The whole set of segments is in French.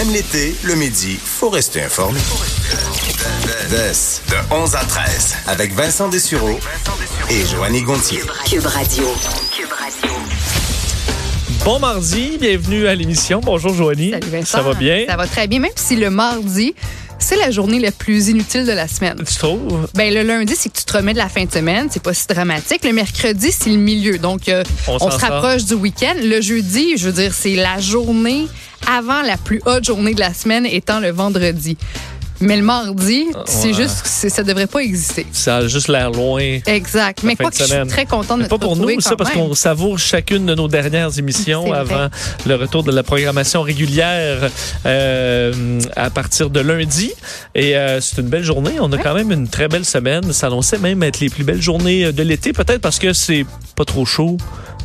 Même l'été, le midi, faut rester informé. de 11 à 13, avec Vincent Dessureau et Joanny Gontier. Cube Radio. Bon mardi, bienvenue à l'émission. Bonjour Joanie. Salut Vincent. Ça va bien? Ça va très bien, même si le mardi, c'est la journée la plus inutile de la semaine. Tu trouves? Ben, le lundi, c'est que tu te remets de la fin de semaine. C'est pas si dramatique. Le mercredi, c'est le milieu. Donc, euh, On se sort. rapproche du week-end. Le jeudi, je veux dire, c'est la journée avant la plus haute journée de la semaine étant le vendredi. Mais le mardi, c'est ouais. juste que c'est- ça devrait pas exister. Ça a juste l'air loin. Exact. Mais quoi que je suis très contente de Mais pas pour nous, ça, parce qu'on savoure chacune de nos dernières émissions C'est vrai. avant le retour de la programmation régulière euh, à partir de lundi. Et euh, c'est une belle journée. On a quand même une très belle semaine. Ça annonçait même être les plus belles journées de l'été, peut-être parce que c'est pas trop chaud.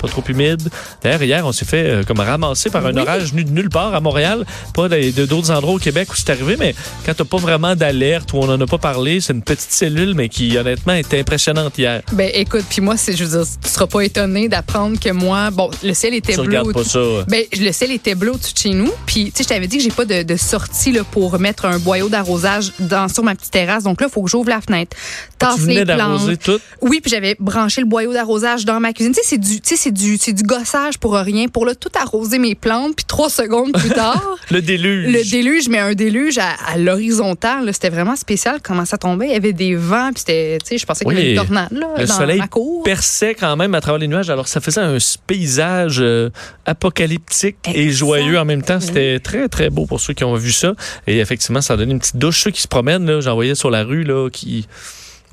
Pas trop humide. D'ailleurs, hier, on s'est fait euh, comme ramasser par un Oui. orage venu de nulle part à Montréal, pas d'autres endroits au Québec où c'est arrivé, mais quand t'as pas vraiment d'alerte ou on en a pas parlé, c'est une petite cellule, mais qui honnêtement était impressionnante hier. Ben écoute, puis moi, c'est, je veux dire, tu seras pas étonné d'apprendre que moi, bon, le ciel était Tu bleu. regardes pas ça. Ben, le ciel était bleu au-dessus de chez nous. Puis, tu sais, je t'avais dit que j'ai pas de, de sortie là, pour mettre un boyau d'arrosage dans, sur ma petite terrasse. Donc là, il faut que j'ouvre la fenêtre, tasse Tu venais les plantes. d'arroser tout? Oui, puis j'avais branché le boyau d'arrosage dans ma cuisine. Tu sais, c'est du, tu sais, c'est du, c'est du gossage pour rien. Pour là, tout arroser mes plantes. Puis trois secondes plus tard, Le déluge. le déluge, mais un déluge à, à l'horizontale. C'était vraiment spécial comment ça tombait. Il y avait des vents. Puis c'était, tu sais, je pensais qu'il y avait une tornade là, Le dans soleil ma cour. perçait quand même à travers les nuages. Alors, ça faisait un paysage euh, apocalyptique et joyeux en même temps. C'était très, très beau pour ceux qui ont vu ça. Et effectivement, ça a donné une petite douche. Ceux qui se promènent, là, j'en voyais sur la rue, là, qui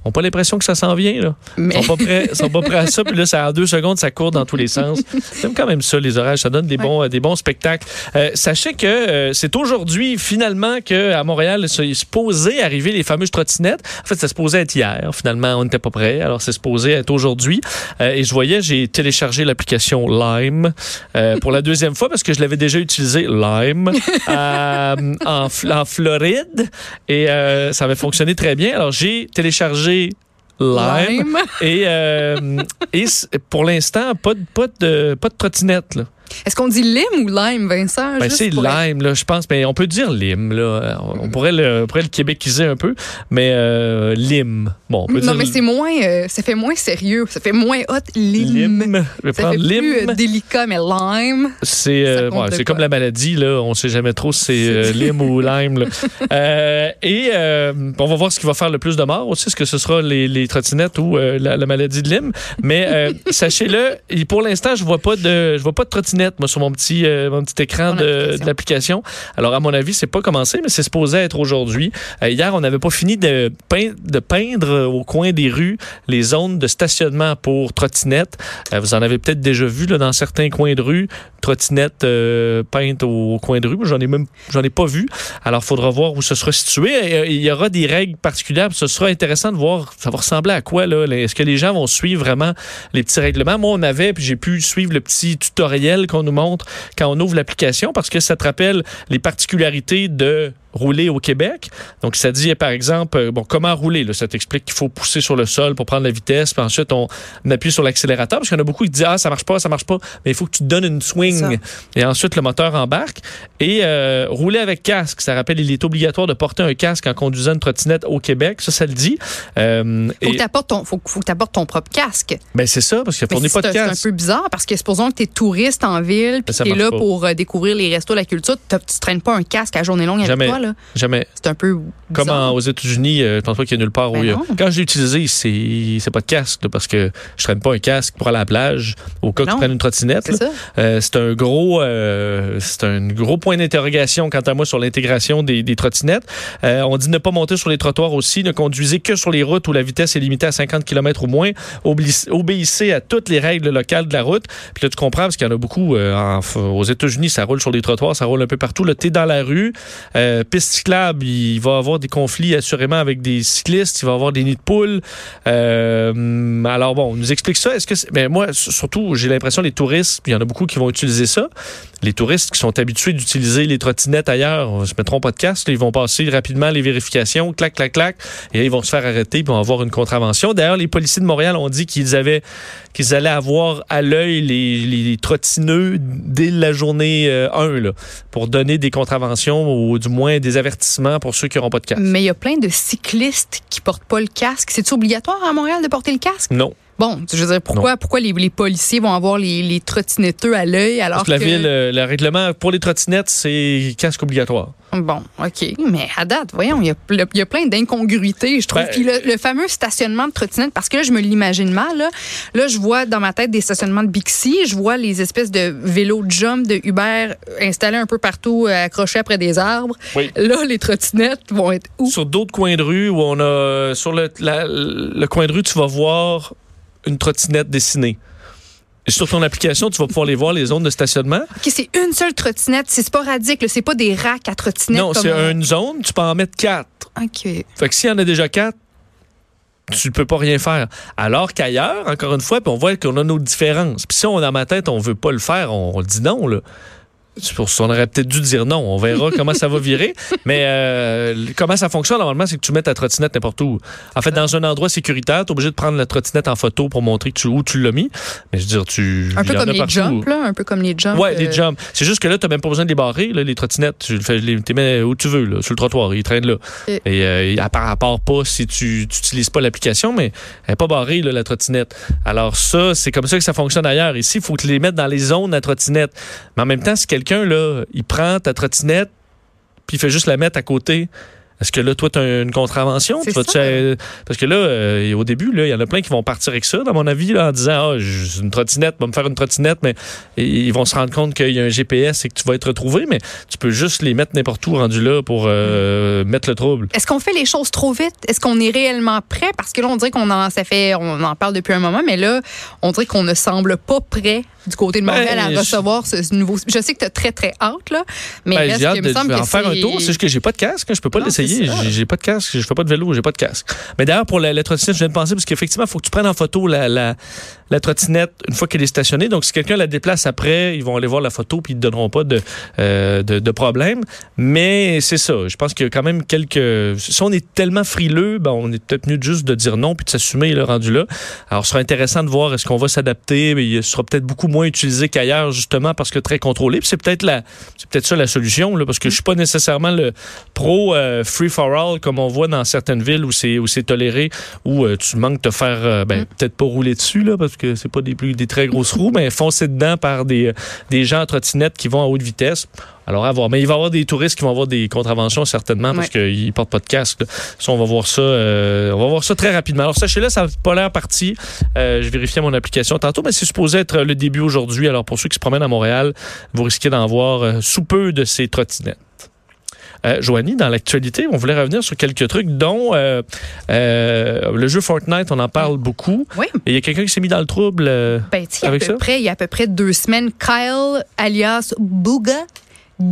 ont pas l'impression que ça s'en vient. Là. Mais- Ils sont pas prêts, sont pas prêts à ça. Puis là, ça, en deux secondes, ça court dans tous les sens. J'aime quand même ça, les orages. Ça donne des, bons, euh, des bons spectacles. Euh, sachez que euh, c'est aujourd'hui, finalement, qu'à Montréal, il est supposé arriver les fameuses trottinettes. En fait, ça se posait être hier. Finalement, on n'était pas prêt. Alors, c'est supposé être aujourd'hui. Euh, et je voyais, j'ai téléchargé l'application Lime pour la deuxième fois parce que je l'avais déjà utilisé, Lime, en, Floride. Et ça avait fonctionné très bien. Alors, j'ai téléchargé Lime. Lime. Et, euh, et pour l'instant, pas de, pas de, pas de trottinette. Est-ce qu'on dit lime ou lime, Vincent? Ben, c'est pour lime, là, je pense. Mais on peut dire lime. Là. On pourrait le, on pourrait le québéciser un peu, mais euh, lime. Bon, on peut Non, dire mais c'est moins, euh, ça fait moins sérieux, ça fait moins hot, lime. lime. Je vais Ça prendre fait plus lime. euh, délicat, mais lime. C'est euh, ouais, comme la maladie, là. On sait jamais trop si c'est lime ou lime. là. Et on va voir ce qui va faire le plus de morts aussi, est-ce que ce sera les, les trottinettes ou la, la maladie de Lyme. Mais sachez-le, pour l'instant, je vois pas de je vois pas de trottinette moi sur mon petit euh, mon petit écran de, application. de l'application. Alors à mon avis, c'est pas commencé, mais c'est supposé être aujourd'hui. Euh, hier, on n'avait pas fini de, pein- de peindre au coin des rues les zones de stationnement pour trottinettes. Euh, vous en avez peut-être déjà vu là, dans certains coins de rue, trottinettes euh, peintes au, au coin de rue. Moi, J'en ai même j'en ai pas vu. Alors, il faudra voir où ce sera situé. Euh, Il y aura des règles particulières. Ce sera intéressant de voir ça va ressembler à quoi. là. Est-ce que les gens vont suivre vraiment les petits règlements? Moi, on avait, puis j'ai pu suivre le petit tutoriel qu'on nous montre quand on ouvre l'application parce que ça te rappelle les particularités de rouler au Québec. Donc, ça dit, par exemple, euh, bon, comment rouler. Là, ça t'explique qu'il faut pousser sur le sol pour prendre la vitesse, puis ensuite, on appuie sur l'accélérateur, parce qu'il y en a beaucoup qui disent, ah, ça marche pas, ça marche pas, mais il faut que tu te donnes une swing. Et ensuite, le moteur embarque. Et euh, rouler avec casque, ça rappelle, il est obligatoire de porter un casque en conduisant une trottinette au Québec. Ça, ça le dit. Euh, Faut et- que ton, faut, faut que t'apportes ton propre casque. ben, c'est ça, parce qu'il fournit c'est pas de c'est un casque. peu bizarre parce que supposons que t'es touriste en ville puis ça t'es marche là pas. pour euh, découvrir les restos, la culture, tu traînes pas un casque à journée longue avec Jamais. toi, là. Jamais. C'est un peu Comme bizarre. en- aux États-Unis, euh, je pense pas qu'il y a nulle part où Ben il y a. Quand j'ai utilisé, c'est c'est pas de casque, là, parce que je traîne pas un casque pour aller à la plage au cas que tu prennes une trottinette. C'est. Euh, c'est un gros, euh, c'est un gros point d'interrogation quant à moi sur l'intégration des, des trottinettes. Euh, on dit ne pas monter sur les trottoirs aussi, ne conduisez que sur les routes où la vitesse est limitée à 50 km ou moins. Obli- obéissez à toutes les règles locales de la route. Puis là, tu comprends parce qu'il y en a beaucoup euh, en- aux États-Unis, ça roule sur les trottoirs, ça roule un peu partout. Là, t'es dans la rue, euh, piste cyclable, il va avoir des conflits assurément avec des cyclistes, il va avoir des nids de poules. Euh, alors bon, on nous explique ça. Est-ce que c'est- mais moi, s- surtout, j'ai l'impression les touristes, il y en a beaucoup qui vont utiliser ça. les touristes qui sont habitués d'utiliser les trottinettes ailleurs, se mettront pas de casque, ils vont passer rapidement les vérifications, clac, clac, clac, et là, ils vont se faire arrêter et vont avoir une contravention. D'ailleurs, les policiers de Montréal ont dit qu'ils avaient qu'ils allaient avoir à l'œil les, les, trottineux dès la journée 1 euh, là, pour donner des contraventions ou du moins des avertissements pour ceux qui n'auront pas de casque. Mais il y a plein de cyclistes qui portent pas le casque. C'est obligatoire à Montréal de porter le casque? Non. Bon, je veux dire, pourquoi, pourquoi les, les, policiers vont avoir les, les trottinetteux à l'œil alors Parce que... La ville, euh, le règlement pour les trottinettes, c'est casque obligatoire. Bon, OK. Mais à date, voyons, il y a, y a plein d'incongruités, je trouve. Ben, Puis le, fameux stationnement de trottinettes, parce que là, je me l'imagine mal. Là. là, je vois dans ma tête des stationnements de Bixi, je vois les espèces de vélos jump de Uber installés un peu partout, euh, accrochés après des arbres. Là, les trottinettes vont être où? Sur d'autres coins de rue où on a... Sur le, le coin de rue, tu vas voir une trottinette dessinée. Sur ton application, tu vas pouvoir les voir, les zones de stationnement. OK, c'est une seule trottinette. C'est sporadique. C'est pas des racks à trottinettes. Non, c'est une zone. Tu peux en mettre quatre. OK. Fait que s'il y en a déjà quatre, tu peux pas rien faire. Alors qu'ailleurs, encore une fois, on voit qu'on a nos différences. Puis si on a dans ma tête, on veut pas le faire, on, on dit non. Là. On aurait peut-être dû dire non. On verra comment ça va virer. Mais euh, comment ça fonctionne normalement, c'est que tu mets ta trottinette n'importe où. En fait, dans un endroit sécuritaire, tu es obligé de prendre la trottinette en photo pour montrer que tu, où tu l'as mis. Mais je veux dire, tu. Un peu comme les jumps, là. Un peu comme les jumps. Ouais, les euh, jumps. C'est juste que là, tu n'as même pas besoin de les barrer, là, les trottinettes. Tu les mets où tu veux, là, sur le trottoir. Ils traînent là. Et, euh, à, part, à part pas si tu n'utilises pas l'application, mais elle n'est pas barrée, là, la trottinette. Alors ça, c'est comme ça que ça fonctionne ailleurs. Ici, il faut que tu les mettes dans les zones à trottinette. Mais en même temps, si quelqu'un, là, il prend ta trottinette, puis il fait juste la mettre à côté est-ce que là, toi, tu as une contravention? parce que là, euh, au début, il y en a plein qui vont partir avec ça, dans mon avis, en disant Ah, une trottinette, va me faire une trottinette, mais ils vont se rendre compte qu'il y a un GPS et que tu vas être retrouvé, mais tu peux juste les mettre n'importe où rendu là pour euh, mettre le trouble. Est-ce qu'on fait les choses trop vite? Est-ce qu'on est réellement prêt? Parce que là, on dirait qu'on en, ça fait, on en parle depuis un moment, mais là, on dirait qu'on ne semble pas prêt du côté de Montréal ben, à recevoir ce nouveau. Je sais que tu as très, très hâte, là. Mais ben, j'ai hâte de, en faire un tour. C'est juste que j'ai pas de casque. Je peux pas l'essayer. J'ai pas de casque. Je fais pas de vélo. J'ai pas de casque. Mais d'ailleurs, pour la, trottinette, je viens de penser parce qu'effectivement, il faut que tu prennes en photo la, la, la trottinette une fois qu'elle est stationnée. Donc, si quelqu'un la déplace après, ils vont aller voir la photo puis ils ne donneront pas de, euh, de, de, problème. Mais c'est ça. Je pense qu'il y a quand même quelques. Si on est tellement frileux, ben, on est peut-être mieux juste de dire non puis de s'assumer le rendu là. Alors, ce sera intéressant de voir est-ce qu'on va s'adapter. Mais il sera peut-être beaucoup moins utilisé qu'ailleurs, justement, parce que très contrôlé. c'est peut-être la, c'est peut-être ça la solution, là, parce que je suis pas nécessairement le pro euh, free for all comme on voit dans certaines villes où c'est où c'est toléré, où euh, tu manques de faire, euh, ben, mm. peut-être pas rouler dessus là, parce que c'est pas des plus des très grosses roues, mais foncer dedans par des des gens en trottinette qui vont à haute vitesse. Alors, à voir. Mais il va y avoir des touristes qui vont avoir des contraventions, certainement, parce qu'ils ne portent pas de casque. Ça, on va voir ça, euh, on va voir ça très rapidement. Alors, sachez-le, ça n'a pas l'air parti. Euh, je vérifiais mon application tantôt, mais c'est supposé être le début aujourd'hui. Alors, pour ceux qui se promènent à Montréal, vous risquez d'en voir euh, sous peu de ces trottinettes. Euh, Joanie, dans l'actualité, on voulait revenir sur quelques trucs, dont euh, euh, le jeu Fortnite, on en parle beaucoup. Oui. Et il y a quelqu'un qui s'est mis dans le trouble ben, avec ça? Près, il y a à peu près deux semaines, Kyle, alias Booga,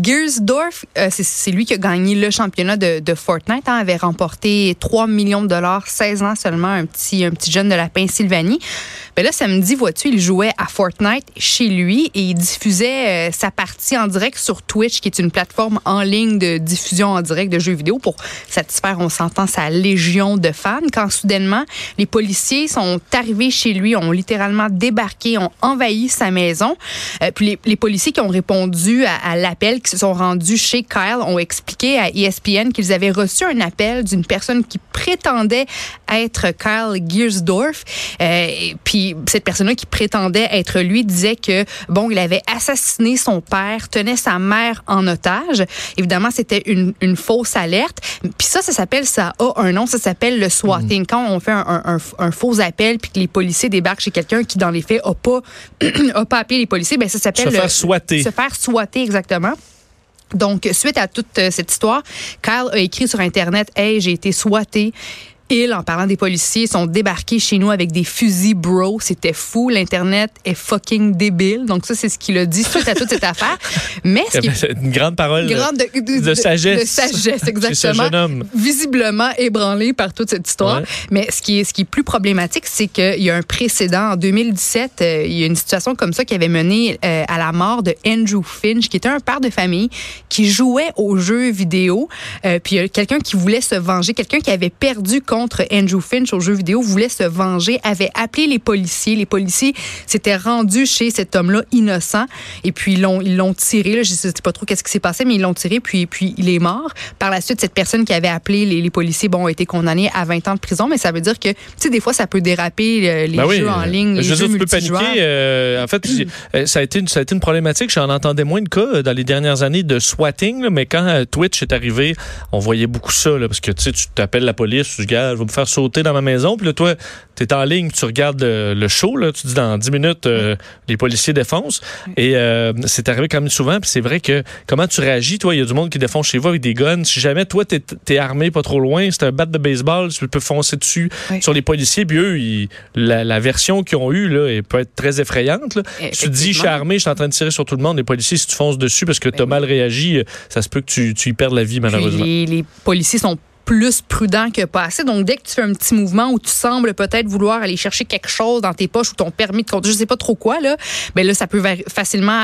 Gersdorf, euh, c'est lui qui a gagné le championnat de, Fortnite, hein, avait remporté 3 millions de dollars, 16 ans seulement, un petit, un petit jeune de la Pennsylvanie. Ben là, samedi, vois-tu, il jouait à Fortnite chez lui et il diffusait euh, sa partie en direct sur Twitch, qui est une plateforme en ligne de diffusion en direct de jeux vidéo pour satisfaire, on s'entend, sa légion de fans. Quand soudainement, les policiers sont arrivés chez lui, ont littéralement débarqué, ont envahi sa maison. Euh, puis les, les, policiers qui ont répondu à l'appel qui se sont rendus chez Kyle ont expliqué à ESPN qu'ils avaient reçu un appel d'une personne qui prétendait être Kyle Giersdorf. Euh, puis cette personne-là qui prétendait être lui disait que bon, il avait assassiné son père, tenait sa mère en otage. Évidemment, c'était une, une, fausse alerte. Puis ça, ça s'appelle, ça a un nom, ça s'appelle le swatting. Mm. Quand on fait un, un, un, faux appel puis que les policiers débarquent chez quelqu'un qui, dans les faits, a pas, a pas appelé les policiers, ben ça s'appelle se faire swatter. Se faire swatter, exactement. Donc, suite à toute euh, cette histoire, Kyle a écrit sur Internet Hey, j'ai été swatté. Ils, en parlant des policiers, sont débarqués chez nous avec des fusils bro. C'était fou. L'Internet est fucking débile. Donc ça, c'est ce qu'il a dit suite à toute cette affaire. Mais ce qui est Une grande parole grande de, de sagesse. de sagesse, ce exactement. jeune homme. Visiblement ébranlé par toute cette histoire. Ouais. Mais ce qui est, ce qui est plus problématique, c'est qu'il y a un précédent. En 2017, euh, il y a une situation comme ça qui avait mené euh, à la mort de Andrew Finch, qui était un père de famille qui jouait aux jeux vidéo. Euh, puis il y a quelqu'un qui voulait se venger, quelqu'un qui avait perdu contre Andrew Finch aux jeux vidéo, voulait se venger, avait appelé les policiers. Les policiers s'étaient rendus chez cet homme-là innocent et puis ils l'ont ils l'ont tiré. Là, je sais pas trop qu'est-ce qui s'est passé, mais ils l'ont tiré puis puis il est mort. Par la suite, cette personne qui avait appelé les, les policiers, bon, a été condamnée à 20 ans de prison, mais ça veut dire que tu sais des fois ça peut déraper euh, les Ben oui, jeux en ligne, les je jeux dire, tu peux paniquer. euh, en fait, euh, ça a été une, ça a été une problématique. J'en entendais moins de cas euh, dans les dernières années de swatting, là, mais quand euh, Twitch est arrivé, on voyait beaucoup ça, là, parce que tu sais, tu t'appelles la police, tu dis, gars, je vais me faire sauter dans ma maison, puis là, toi, tu es en ligne, tu regardes le, le show, là, tu dis dans 10 minutes, euh, les policiers défoncent. Et euh, c'est arrivé quand même souvent, puis c'est vrai que comment tu réagis, toi, il y a du monde qui défonce chez vous avec des guns. Si jamais toi, t'es es armé pas trop loin, c'est un bat de baseball, tu peux foncer dessus Oui. sur les policiers, puis eux, ils- la, la version qu'ils ont eue, là, elle peut être très effrayante. là. Eh, Tu te dis, je suis armé, je suis en train de tirer sur tout le monde. Les policiers, si tu fonces dessus parce que tu as mal réagi, ça se peut que tu, tu y perdes la vie, malheureusement. les, les policiers sont plus prudents que pas assez. Donc, dès que tu fais un petit mouvement où tu sembles peut-être vouloir aller chercher quelque chose dans tes poches ou ton permis de conduire, je sais pas trop quoi, là, ben là, ça peut facilement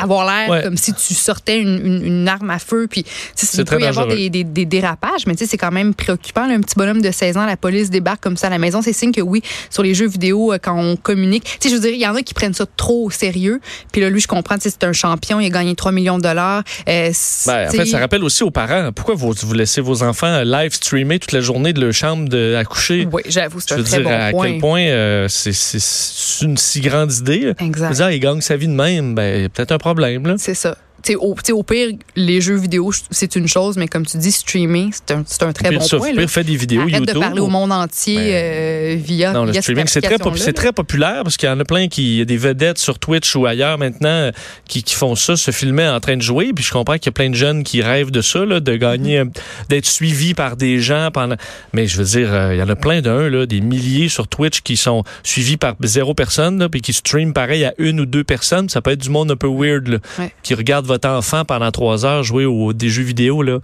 avoir l'air Ouais. comme si tu sortais une, une- une arme à feu. Puis, tu sais, C'est il peut y avoir des, des- des dérapages, mais tu sais, c'est quand même préoccupant. là. un petit bonhomme de 16 ans, la police débarque comme ça à la maison. C'est signe que oui, sur les jeux vidéo, euh, quand on communique, tu sais, je veux dire, il y en a qui prennent ça trop au sérieux. Puis là, lui, je comprends, tu sais, c'est un champion, il a gagné 3 millions de dollars. Euh, Ben, en fait, ça rappelle aussi aux parents. Pourquoi vous, vous laissez vos enfants euh, live streamer toute la journée de leur chambre de, à coucher? Oui, j'avoue, c'est Je un veux très dire, bon à point. quel point euh, c'est- une si grande idée. là. Exact. Dire, il gagne sa vie de même, ben, il y a peut-être un problème. C'est ça. Tu sais, au, au pire, les jeux vidéo, c'est une chose, mais comme tu dis, streamer, c'est un, un très Pire bon point. pire là. fait des vidéos Arrête YouTube. de parler au monde entier Ben, euh, via, Non, le via streaming, c'est très, très populaire parce qu'il y en a plein qui, il y a des vedettes sur Twitch ou ailleurs maintenant qui, qui font ça, se filmer en train de jouer. Puis je comprends qu'il y a plein de jeunes qui rêvent de ça, là, de gagner, Mm-hmm. euh, d'être suivis par des gens pendant. Mais je veux dire, euh, il y en a plein d'un, des milliers sur Twitch qui sont suivis par zéro personne, là, puis qui streament pareil à une ou deux personnes. Ça peut être du monde un peu weird, là, Ouais. qui regarde votre enfant pendant trois heures jouer au, des jeux vidéo, là.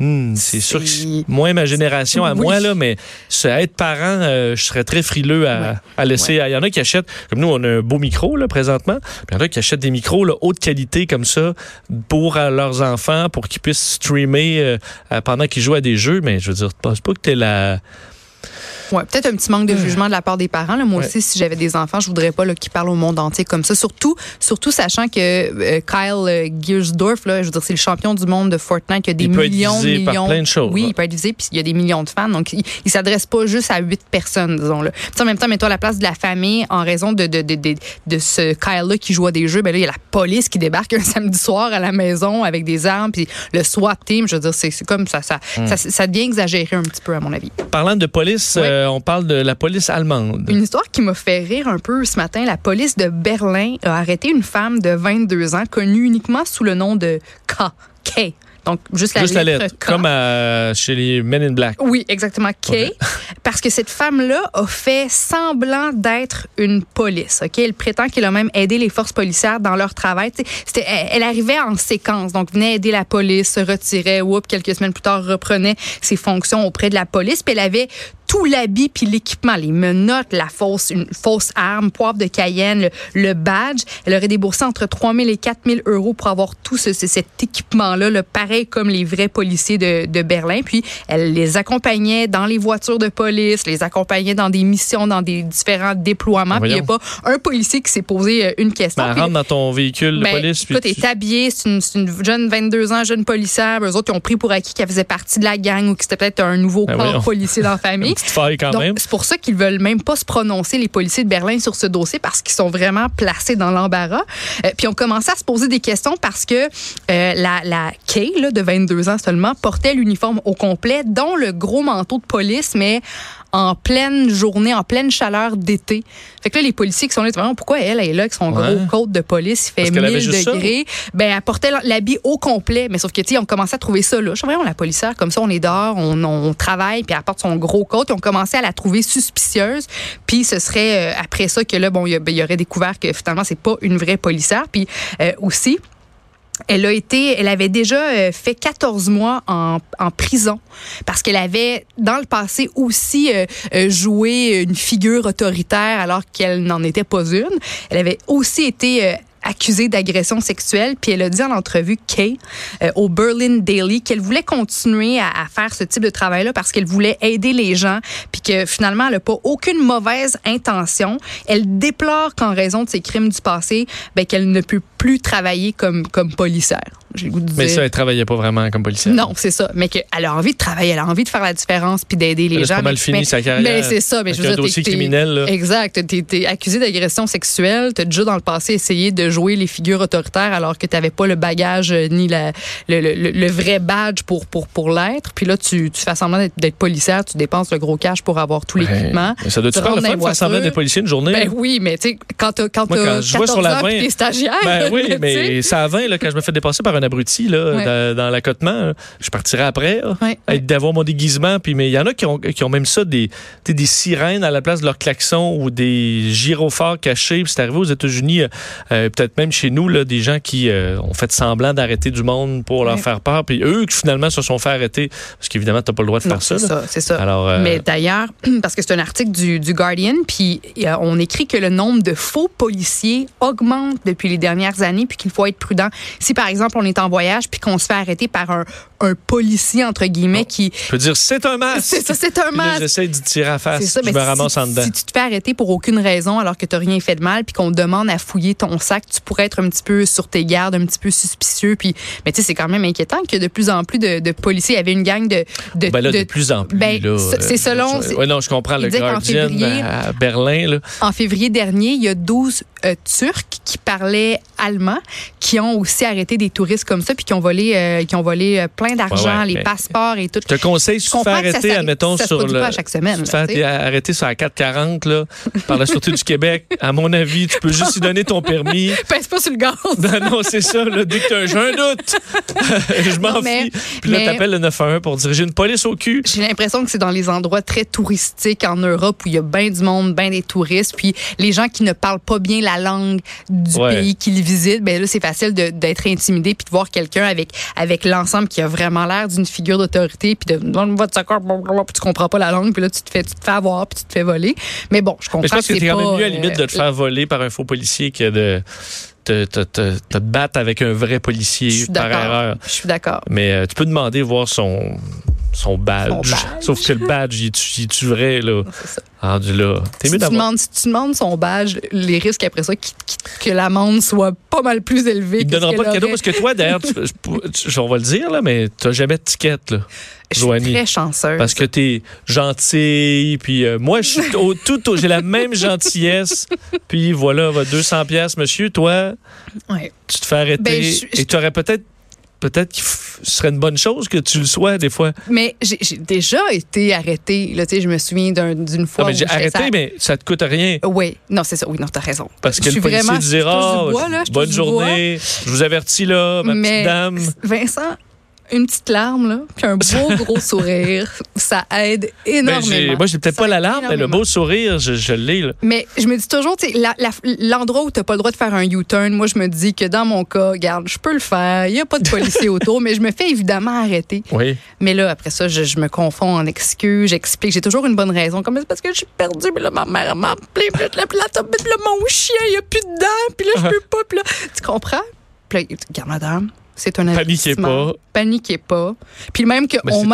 Hmm, c'est sûr que moins ma génération à Oui. moi, là, mais être parent, euh, je serais très frileux à, Ouais. à laisser. Il y en a qui achètent, comme nous, on a un beau micro là, présentement. Puis Il y en a qui achètent des micros là, haute qualité comme ça pour euh, leurs enfants, pour qu'ils puissent streamer euh, pendant qu'ils jouent à des jeux. Mais je veux dire, je pense pas que t'es la. Ouais, peut-être un petit manque de jugement de la part des parents. Là. Moi Ouais. aussi, si j'avais des enfants, je voudrais pas qu'ils parlent au monde entier comme ça. Surtout, surtout sachant que euh, Kyle euh, Giersdorf, là, je veux dire, c'est le champion du monde de Fortnite. Il y a des Il peut être millions, par millions. plein de choses, Oui, ouais. il peut être visé, puis il y a des millions de fans. Donc, il, il s'adresse pas juste à huit personnes, disons-le. En même temps, mets-toi à la place de la famille en raison de, de, de, de, de ce Kyle-là qui joue à des jeux. Ben là, il y a la police qui débarque un samedi soir à la maison avec des armes, puis le SWAT team. Je veux dire, c'est comme ça ça, Hmm. ça. ça devient exagéré un petit peu, à mon avis. Parlant de police, euh, on parle de la police allemande. Une histoire qui m'a fait rire un peu ce matin. La police de Berlin a arrêté une femme de 22 ans connue uniquement sous le nom de K. K. Donc, juste la Juste la lettre lettre, K. comme à- chez les Men in Black. Oui, exactement. K. Parce que cette femme-là a fait semblant d'être une police. Ok, Elle prétend qu'elle a même aidé les forces policières dans leur travail. C'était, elle, elle arrivait en séquence. Donc, venait aider la police, se retirait, whoop, quelques semaines plus tard, reprenait ses fonctions auprès de la police. Puis elle avait tout l'habit puis l'équipement, les menottes, la fausse, une fausse arme, poivre de Cayenne, le, le badge. Elle aurait déboursé entre 3 000 et 4 000 euros pour avoir tout ce, ce- cet équipement-là, là, pareil comme les vrais policiers de, de Berlin. Puis elle les accompagnait dans les voitures de police, les accompagnait dans des missions, dans des différents déploiements. Puis il n'y a pas un policier qui s'est posé euh, une question. Ben, Puis- rentre dans ton véhicule de ben, police. puis écoute, tu- est habillée, c'est une, une jeune 22 ans, jeune policière. Eux autres, ils ont pris pour acquis qu'elle faisait partie de la gang ou que c'était peut-être un nouveau Ben corps voyons. policier dans la famille. c'est pour ça qu'ils veulent même pas se prononcer, les policiers de Berlin, sur ce dossier, parce qu'ils sont vraiment placés dans l'embarras. Euh, puis on commençait à se poser des questions parce que euh, la, la Kay, là, de 22 ans seulement, portait l'uniforme au complet, dont le gros manteau de police, mais en pleine journée, en pleine chaleur d'été. Fait que là, les policiers qui sont là, vraiment, pourquoi elle est là avec son Ouais. gros côte de police, il fait Parce qu'elle avait 1000 juste ça? degrés. Ben, elle portait l'habit au complet. Mais sauf que, tu sais, on commençait à trouver ça là. Je suis vraiment la policière, comme ça, on est dehors, on, on travaille, puis elle porte son gros côte. Ils ont commencé à la trouver suspicieuse. Puis ce serait euh, après ça que là, bon, il y, a- ben, il y aurait découvert que finalement, c'est pas une vraie policière. Puis euh, aussi, elle a été, elle avait déjà euh, fait 14 mois en, en prison parce qu'elle avait dans le passé aussi euh, euh, joué une figure autoritaire alors qu'elle n'en était pas une. Elle avait aussi été accusée d'agression sexuelle, puis elle a dit en entrevue Kay euh, au Berlin Daily qu'elle voulait continuer à, à faire ce type de travail-là parce qu'elle voulait aider les gens, puis que finalement elle n'a pas aucune mauvaise intention. Elle déplore qu'en raison de ses crimes du passé, ben, qu'elle ne peut plus travailler comme comme policière. J'ai le goût de Mais dire. ça, elle travaillait pas vraiment comme policière. Non, c'est ça. Mais qu'elle a envie de travailler, elle a envie de faire la différence puis d'aider les Elle a gens. pas mal mais- fini mais- sa carrière Mais c'est ça. Mais je veux un dire, dossier criminel, là. Exact. T'es es accusé d'agression sexuelle. T'as déjà dans le passé essayé de jouer les figures autoritaires alors que t'avais pas le bagage euh, ni la, le, le- le- le vrai badge pour, pour, pour l'être. Puis là, tu, tu fais semblant d'être- policière, tu dépenses le gros cash pour avoir tout l'équipement. Mais ça doit Tu faire le fun de faire semblant d'être policier une journée? Ben oui, mais tu sais, quand t'as quand Moi, quand je vois 14 sur la ans 20, puis t'es stagiaire. Ben oui, mais ça à 20, là, quand je me fais dépasser par un abruti là, Ouais. dans, dans l'accotement, je partirai après. Ouais. D'avoir mon déguisement. Puis, mais il y en a qui ont, qui ont même ça, des, des sirènes à la place de leur klaxon ou des gyrophares cachés. C'est arrivé aux États-Unis, euh, euh, peut-être même chez nous, là, des gens qui euh, ont fait semblant d'arrêter du monde pour leur faire peur. Puis eux, qui finalement se sont fait arrêter. Parce qu'évidemment, tu n'as pas le droit de Non, faire ça. c'est ça, ça. Alors, euh, Mais d'ailleurs, parce que c'est un article du, du Guardian, puis on écrit que le nombre de faux policiers augmente depuis les dernières années, puis qu'il faut être prudent. Si par exemple on est en voyage, puis qu'on se fait arrêter par un, un policier entre guillemets qui, je peux dire, c'est un masque. c'est ça, c'est un masque. J'essaie d'y tirer à face. C'est ça, je mais me si- ramasse en dedans. Si tu te fais arrêter pour aucune raison alors que tu n'as rien fait de mal, puis qu'on te demande à fouiller ton sac, tu pourrais être un petit peu sur tes gardes, un petit peu suspicieux. Puis, mais tu sais, c'est quand même inquiétant que de plus en plus de, de policiers il y avait une gang de. de, Ben là, de, de- plus en plus. ben, c'est- euh, selon- ouais, non, je comprends. Le Guardian février- à, à Berlin, là. En février dernier, il y a 12 euh, Turcs qui parlaient allemand qui ont aussi arrêté des touristes comme ça puis qui ont volé, euh, qui ont volé euh, plein d'argent, Ouais, les passeports et tout. Je te conseille, si tu fais arrêter, admettons, ça se sur le. pas chaque semaine, Si tu fais arrêter sur la 440, là, par la Sûreté du Québec, à mon avis, tu peux juste y donner ton permis. Pèse pas sur le gaz. Non, non, c'est ça, là, dès que j'ai un doute. je m'en fie. Puis là, t'appelles le 911 pour diriger une police au cul. J'ai l'impression que c'est dans les endroits très touristiques en Europe où il y a bien du monde, bien des touristes, puis les gens qui ne parlent pas bien la langue du Ouais. pays qu'ils visitent, ben là c'est facile d'être intimidé puis de voir quelqu'un avec avec l'ensemble qui a vraiment l'air d'une figure d'autorité puis de votre puis tu comprends pas la langue puis là tu te fais tu te fais avoir puis tu te fais voler. Mais bon, je comprends Mais je pense que c'est t'es quand même mieux à la limite de te euh, faire voler par un faux policier que de te, te, te, te battre avec un vrai policier par erreur. Je suis d'accord. Mais euh, tu peux demander voir son, son badge. Son badge. Sauf que le badge, il il est-tu vrai, là? C'est ça. Rendu là. Si mieux tu, demandes, si tu demandes son badge, les risques après ça qui- qui- que l'amende soit pas mal plus élevée. Il ne donnera pas de cadeau parce que toi, d'ailleurs, tu- on va le dire, là, mais tu n'as jamais de ticket, là. Je suis Joanie. très chanceuse. Parce que t'es gentil, puis euh, moi, je suis au, tout, au- j'ai la même gentillesse. Puis voilà, va 200 pièces, monsieur. Toi, Ouais. tu te fais arrêter Ben, je- et tu aurais peut-être, peut-être f- ce serait une bonne chose que tu le sois des fois. Mais j'ai déjà été arrêtée. Là, je me souviens d'un- d'une fois. Non, mais j'ai arrêté, ça- mais ça te coûte rien. Oui, non, c'est ça. Oui, non, t'as raison. Parce Je que suis le policier vraiment- je dira, bois, là, je bonne journée, je vous avertis là, ma Mais- petite dame. Vincent, une petite larme, là, puis un beau gros sourire, ça aide Ben, énormément. moi, j'ai peut-être pas la larme, mais le beau sourire, je, je l'ai. là. Mais je me dis toujours, l'endroit où tu n'as pas le droit de faire un U-turn, moi, je me dis que dans mon cas, regarde, je peux le faire. Il n'y a pas de policier autour, mais je me fais évidemment arrêter. Oui. Mais là, après ça, je, je me confonds en excuses, j'explique. J'ai toujours une bonne raison. Comme c'est parce que je suis perdue, mais là, ma mère m'a appelé, puis là, mon chien, il n'y a plus de dents, puis là, je peux pas, puis là, tu comprends? Puis là, regarde, madame, c'est un Paniquez pas. Paniquez pas. Puis même qu'on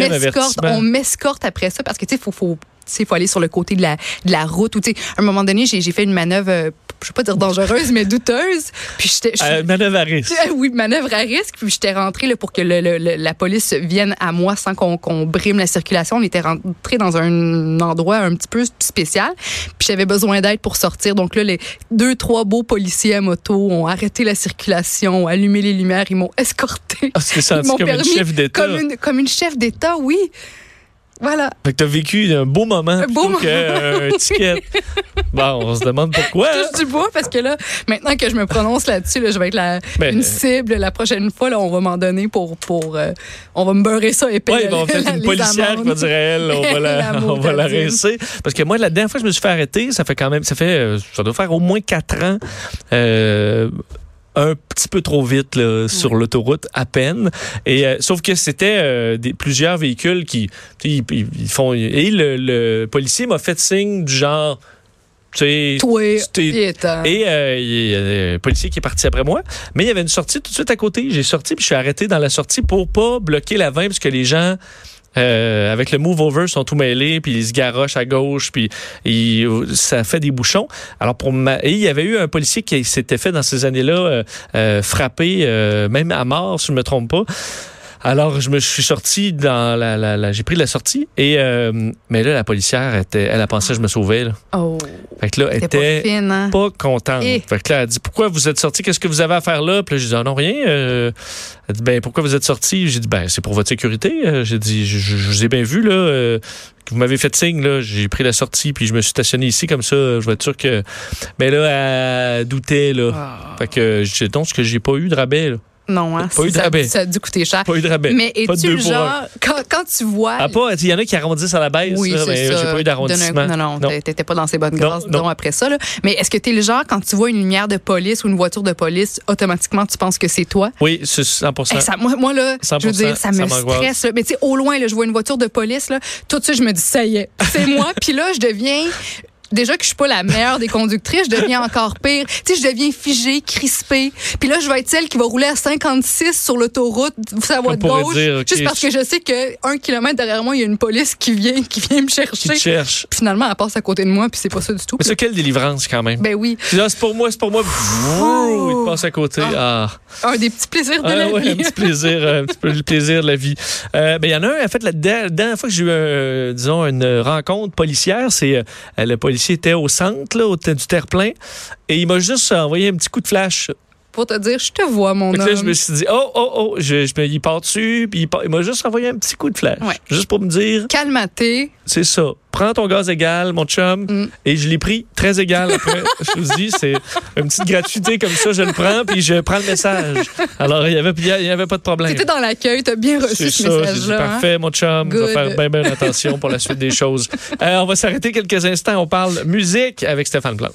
avertissement. on m'escorte après ça parce que tu sais, faut, faut, tu sais, faut aller sur le côté de la, de la route ou tu sais, à un moment donné, j'ai fait une manœuvre, euh, je vais pas dire dangereuse, mais douteuse. Puis Euh, manœuvre à risque. oui, manœuvre à risque. Puis j'étais rentrée là, pour que le- le- la police vienne à moi sans qu'on qu'on brime la circulation. On était rentré dans un endroit un petit peu spécial. Puis j'avais besoin d'aide pour sortir. Donc là, les deux, trois beaux policiers à moto ont arrêté la circulation, ont allumé les lumières, ils m'ont escorté. Ah, c'est Ils m'ont comme une permis- chef d'État. Comme une, comme une chef d'État, oui. Voilà. Fait que t'as vécu un beau moment Un beau plutôt qu'un ticket. Bon, on se demande pourquoi. Je touche du bois parce que là, maintenant que je me prononce là-dessus, là, je vais être la, Ben, une cible. La prochaine fois, là, on va m'en donner pour. pour euh, on va me beurrer ça épais. Oui, bon, peut-être une les policière qui va dire elle, on va la, La on va la rincer. Parce que moi, la dernière fois que je me suis fait arrêter, ça fait quand même, ça fait, euh, ça doit faire au moins quatre ans. euh, un petit peu trop vite là, sur l'autoroute à peine et euh, sauf que c'était euh, des plusieurs véhicules qui ils, font et le, le policier m'a fait signe du genre tu temps. et euh, il y a un policier qui est parti après moi. Mais il y avait une sortie tout de suite à côté. J'ai sorti puis je suis arrêté dans la sortie pour pas bloquer la 20 parce que les gens euh, avec le move over sont tout mêlés puis ils se garochent à gauche puis ils- ça fait des bouchons. Alors pour ma... et il y avait eu un policier qui s'était fait dans ces années-là euh, euh, frapper euh, même à mort si je me trompe pas. Alors, je me suis sorti dans la, la, la- j'ai pris la sortie et euh, mais là la policière était, elle a pensé que je me sauvais là. Oh, Fait que là, elle pas était fine, hein? pas contente. Eh. Fait que là, elle dit Pourquoi vous êtes sorti? Qu'est-ce que vous avez à faire là? Puis là, j'ai dit Ah non, rien. Euh, elle dit Ben, pourquoi vous êtes sorti? J'ai dit Ben, c'est pour votre sécurité. Euh, J'ai dit je, je- je vous ai bien vu, là. euh, que vous m'avez fait signe, là. J'ai pris la sortie, puis je me suis stationné ici, comme ça. Je vais être sûr que. Mais là, elle doutait, là. Ah. Fait que, j'ai donc, ce que j'ai pas eu de rabais, là. Non, hein? Pas eu de ça, rabais. ça a dû coûter cher. Pas eu de rabais. Mais es-tu genre, quand, quand tu vois. Ah, pas, il y en a qui arrondissent à la baisse, oui, là, mais j'ai pas eu d'arrondissement. Non, non, Non. t'étais pas dans ces bonnes grâces, non. disons, après ça. Là. Mais est-ce que t'es le genre, quand tu vois une lumière de police ou une voiture de police, automatiquement, tu penses que c'est toi? Oui, c'est 100 Eh, ça, moi, moi, là, je veux 100%, dire, ça me ça stresse. là. Mais tu sais, au loin, là, je vois une voiture de police, là, tout de suite, je me dis, ça y est, c'est moi. Puis là, je deviens. Déjà que je suis pas la meilleure des conductrices, je deviens encore pire. Tu sais, je deviens figée, crispée. Puis là, je vais être celle qui va rouler à 56 sur l'autoroute, de pourrait gauche, dire, ok, juste parce que je sais que un kilomètre derrière moi, il y a une police qui vient, qui vient me Qui chercher. te cherche. Puis finalement, elle passe à côté de moi, puis c'est pas ça du tout. Mais c'est quelle délivrance, quand même? Ben oui, Puis là, c'est pour moi, c'est pour moi. Vrrr, il passe à côté. Ah. un des petits plaisirs de Ah la ouais, vie. un petit plaisir, euh, un petit peu le plaisir de la vie. Euh, ben, il y en a un, en fait, la der- dernière fois que j'ai eu, un, disons, une rencontre policière, c'est euh, le policier était au centre, là, au, du terre-plein, et il m'a juste envoyé un petit coup de flash. Pour te dire, je te vois, mon que homme. là, je me suis dit, oh, oh, oh, je, je il part dessus, puis il, part- il m'a juste envoyé un petit coup de flash. Ouais. Juste pour me dire, Calmaté. c'est ça. Prends ton gaz égal, mon chum. Mm. Et je l'ai pris très égal après. je vous dis, c'est une petite gratuité comme ça, je le prends, puis je prends le message. Alors, il n'y avait, il y avait pas de problème. T'étais dans l'accueil, t'as bien reçu ce message-là. hein? parfait, mon chum. Je vais Good. faire bien, bien attention pour la suite des choses. Euh, on va s'arrêter quelques instants. On parle musique avec Stéphane Plante.